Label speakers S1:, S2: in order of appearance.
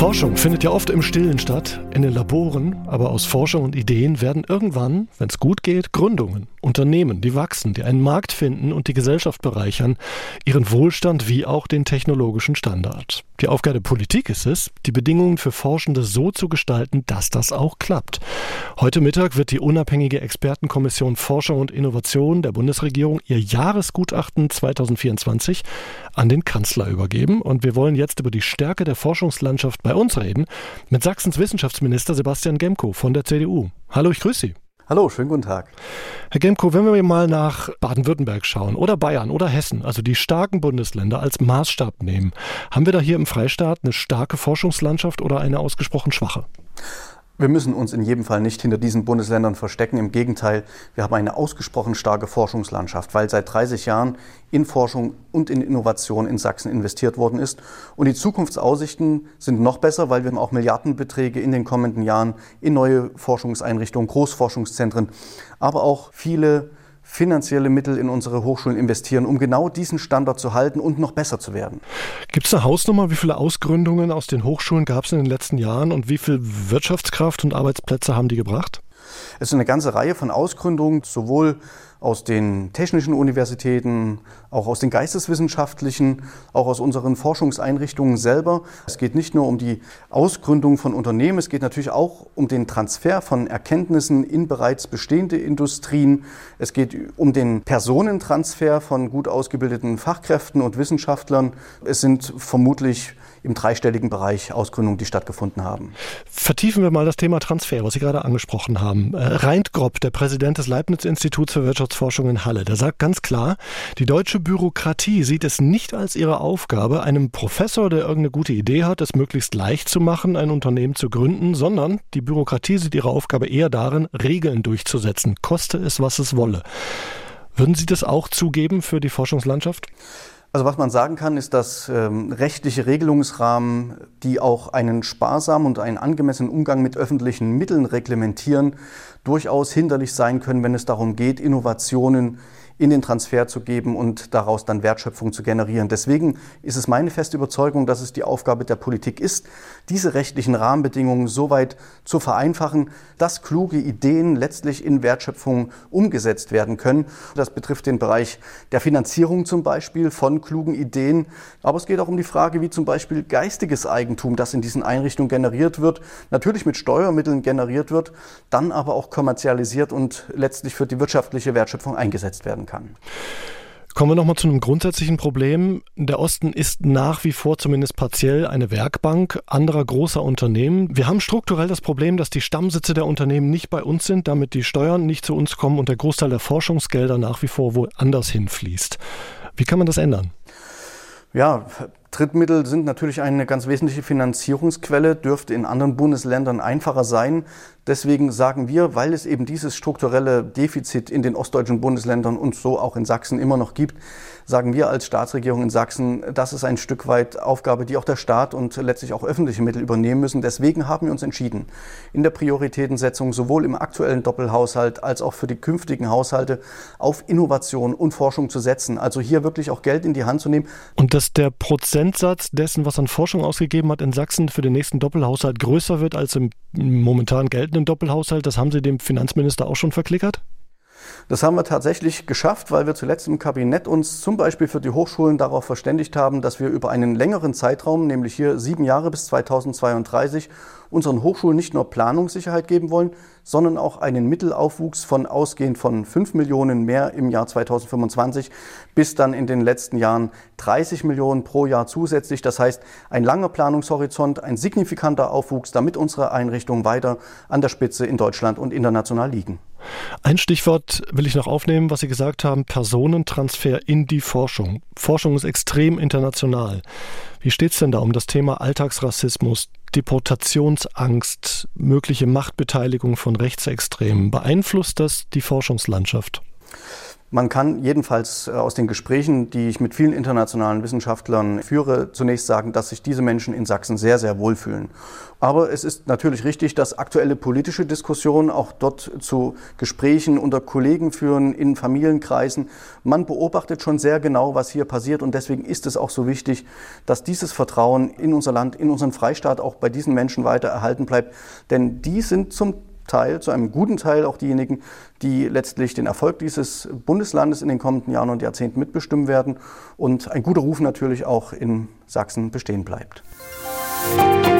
S1: Forschung findet ja oft im Stillen statt, in den Laboren, aber aus Forschung und Ideen werden irgendwann, wenn es gut geht, Gründungen, Unternehmen, die wachsen, die einen Markt finden und die Gesellschaft bereichern, ihren Wohlstand wie auch den technologischen Standard. Die Aufgabe der Politik ist es, die Bedingungen für Forschende so zu gestalten, dass das auch klappt. Heute Mittag wird die unabhängige Expertenkommission Forschung und Innovation der Bundesregierung ihr Jahresgutachten 2024 an den Kanzler übergeben. Und wir wollen jetzt über die Stärke der Forschungslandschaft bei uns reden mit Sachsens Wissenschaftsminister Sebastian Gemko von der CDU. Hallo, ich grüße Sie.
S2: Hallo, schönen guten Tag.
S1: Herr Gemko, wenn wir mal nach Baden-Württemberg schauen oder Bayern oder Hessen, also die starken Bundesländer als Maßstab nehmen, haben wir da hier im Freistaat eine starke Forschungslandschaft oder eine ausgesprochen schwache?
S2: Wir müssen uns in jedem Fall nicht hinter diesen Bundesländern verstecken. Im Gegenteil, wir haben eine ausgesprochen starke Forschungslandschaft, weil seit 30 Jahren in Forschung und in Innovation in Sachsen investiert worden ist. Und die Zukunftsaussichten sind noch besser, weil wir auch Milliardenbeträge in den kommenden Jahren in neue Forschungseinrichtungen, Großforschungszentren, aber auch viele finanzielle Mittel in unsere Hochschulen investieren, um genau diesen Standard zu halten und noch besser zu werden.
S1: Gibt es eine Hausnummer, wie viele Ausgründungen aus den Hochschulen gab es in den letzten Jahren und wie viel Wirtschaftskraft und Arbeitsplätze haben die gebracht?
S2: Es ist eine ganze Reihe von Ausgründungen, sowohl aus den technischen Universitäten, auch aus den geisteswissenschaftlichen, auch aus unseren Forschungseinrichtungen selber. Es geht nicht nur um die Ausgründung von Unternehmen, es geht natürlich auch um den Transfer von Erkenntnissen in bereits bestehende Industrien. Es geht um den Personentransfer von gut ausgebildeten Fachkräften und Wissenschaftlern. Es sind vermutlich im dreistelligen Bereich Ausgründungen, die stattgefunden haben.
S1: Vertiefen wir mal das Thema Transfer, was Sie gerade angesprochen haben. Äh, Reint Grob, der Präsident des Leibniz-Instituts für Wirtschaftsforschung in Halle, der sagt ganz klar, die deutsche Bürokratie sieht es nicht als ihre Aufgabe, einem Professor, der irgendeine gute Idee hat, es möglichst leicht zu machen, ein Unternehmen zu gründen, sondern die Bürokratie sieht ihre Aufgabe eher darin, Regeln durchzusetzen, koste es, was es wolle. Würden Sie das auch zugeben für die Forschungslandschaft?
S2: Also was man sagen kann, ist, dass ähm, rechtliche Regelungsrahmen, die auch einen sparsamen und einen angemessenen Umgang mit öffentlichen Mitteln reglementieren, durchaus hinderlich sein können, wenn es darum geht, Innovationen in den Transfer zu geben und daraus dann Wertschöpfung zu generieren. Deswegen ist es meine feste Überzeugung, dass es die Aufgabe der Politik ist, diese rechtlichen Rahmenbedingungen so weit zu vereinfachen, dass kluge Ideen letztlich in Wertschöpfung umgesetzt werden können. Das betrifft den Bereich der Finanzierung zum Beispiel von klugen Ideen. Aber es geht auch um die Frage, wie zum Beispiel geistiges Eigentum, das in diesen Einrichtungen generiert wird, natürlich mit Steuermitteln generiert wird, dann aber auch kommerzialisiert und letztlich für die wirtschaftliche Wertschöpfung eingesetzt werden kann.
S1: Kommen wir nochmal zu einem grundsätzlichen Problem. Der Osten ist nach wie vor zumindest partiell eine Werkbank anderer großer Unternehmen. Wir haben strukturell das Problem, dass die Stammsitze der Unternehmen nicht bei uns sind, damit die Steuern nicht zu uns kommen und der Großteil der Forschungsgelder nach wie vor woanders hinfließt. Wie kann man das ändern?
S2: Ja, Drittmittel sind natürlich eine ganz wesentliche Finanzierungsquelle, dürfte in anderen Bundesländern einfacher sein. Deswegen sagen wir, weil es eben dieses strukturelle Defizit in den ostdeutschen Bundesländern und so auch in Sachsen immer noch gibt, sagen wir als Staatsregierung in Sachsen, das ist ein Stück weit Aufgabe, die auch der Staat und letztlich auch öffentliche Mittel übernehmen müssen. Deswegen haben wir uns entschieden, in der Prioritätensetzung sowohl im aktuellen Doppelhaushalt als auch für die künftigen Haushalte auf Innovation und Forschung zu setzen. Also hier wirklich auch Geld in die Hand zu nehmen.
S1: Und dass der Prozentsatz dessen, was an Forschung ausgegeben hat in Sachsen für den nächsten Doppelhaushalt größer wird als im momentan geltenden Doppelhaushalt, das haben Sie dem Finanzminister auch schon verklickert?
S2: Das haben wir tatsächlich geschafft, weil wir zuletzt im Kabinett uns zum Beispiel für die Hochschulen darauf verständigt haben, dass wir über einen längeren Zeitraum, nämlich hier sieben Jahre bis 2032, unseren Hochschulen nicht nur Planungssicherheit geben wollen, sondern auch einen Mittelaufwuchs von ausgehend von 5 Millionen mehr im Jahr 2025 bis dann in den letzten Jahren 30 Millionen pro Jahr zusätzlich. Das heißt, ein langer Planungshorizont, ein signifikanter Aufwuchs, damit unsere Einrichtungen weiter an der Spitze in Deutschland und international liegen.
S1: Ein Stichwort will ich noch aufnehmen, was Sie gesagt haben, Personentransfer in die Forschung. Forschung ist extrem international. Wie steht es denn da um das Thema Alltagsrassismus, Deportationsangst, mögliche Machtbeteiligung von Rechtsextremen. Beeinflusst das die Forschungslandschaft?
S2: Man kann jedenfalls äh, aus den Gesprächen, die ich mit vielen internationalen Wissenschaftlern führe, zunächst sagen, dass sich diese Menschen in Sachsen sehr, sehr wohlfühlen. Aber es ist natürlich richtig, dass aktuelle politische Diskussionen auch dort zu Gesprächen unter Kollegen führen, in Familienkreisen. Man beobachtet schon sehr genau, was hier passiert und deswegen ist es auch so wichtig, dass dieses Vertrauen in unser Land, in unseren Freistaat auch bei diesen Menschen weiter erhalten bleibt. Denn die sind zum Teil, zu einem guten Teil auch diejenigen, die letztlich den Erfolg dieses Bundeslandes in den kommenden Jahren und Jahrzehnten mitbestimmen werden und ein guter Ruf natürlich auch in Sachsen bestehen bleibt. Musik